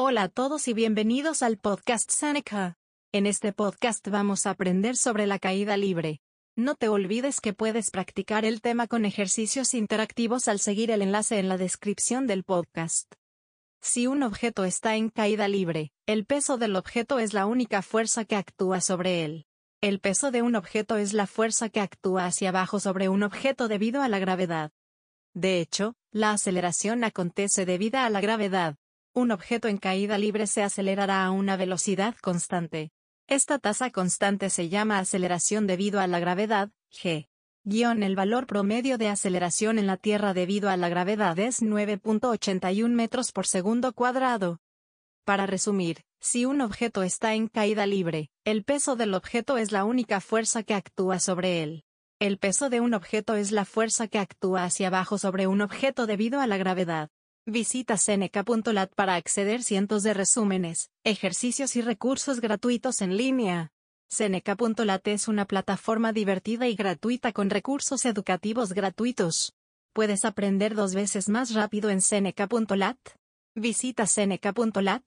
Hola a todos y bienvenidos al podcast Seneca. En este podcast vamos a aprender sobre la caída libre. No te olvides que puedes practicar el tema con ejercicios interactivos al seguir el enlace en la descripción del podcast. Si un objeto está en caída libre, el peso del objeto es la única fuerza que actúa sobre él. El peso de un objeto es la fuerza que actúa hacia abajo sobre un objeto debido a la gravedad. De hecho, la aceleración acontece debido a la gravedad, un objeto en caída libre se acelerará a una velocidad constante. Esta tasa constante se llama aceleración debido a la gravedad, g. Guión el valor promedio de aceleración en la Tierra debido a la gravedad es 9.81 metros por segundo cuadrado. Para resumir, si un objeto está en caída libre, el peso del objeto es la única fuerza que actúa sobre él. El peso de un objeto es la fuerza que actúa hacia abajo sobre un objeto debido a la gravedad. Visita Seneca.lat para acceder cientos de resúmenes, ejercicios y recursos gratuitos en línea. Seneca.lat es una plataforma divertida y gratuita con recursos educativos gratuitos. Puedes aprender dos veces más rápido en Seneca.lat. Visita Seneca.lat.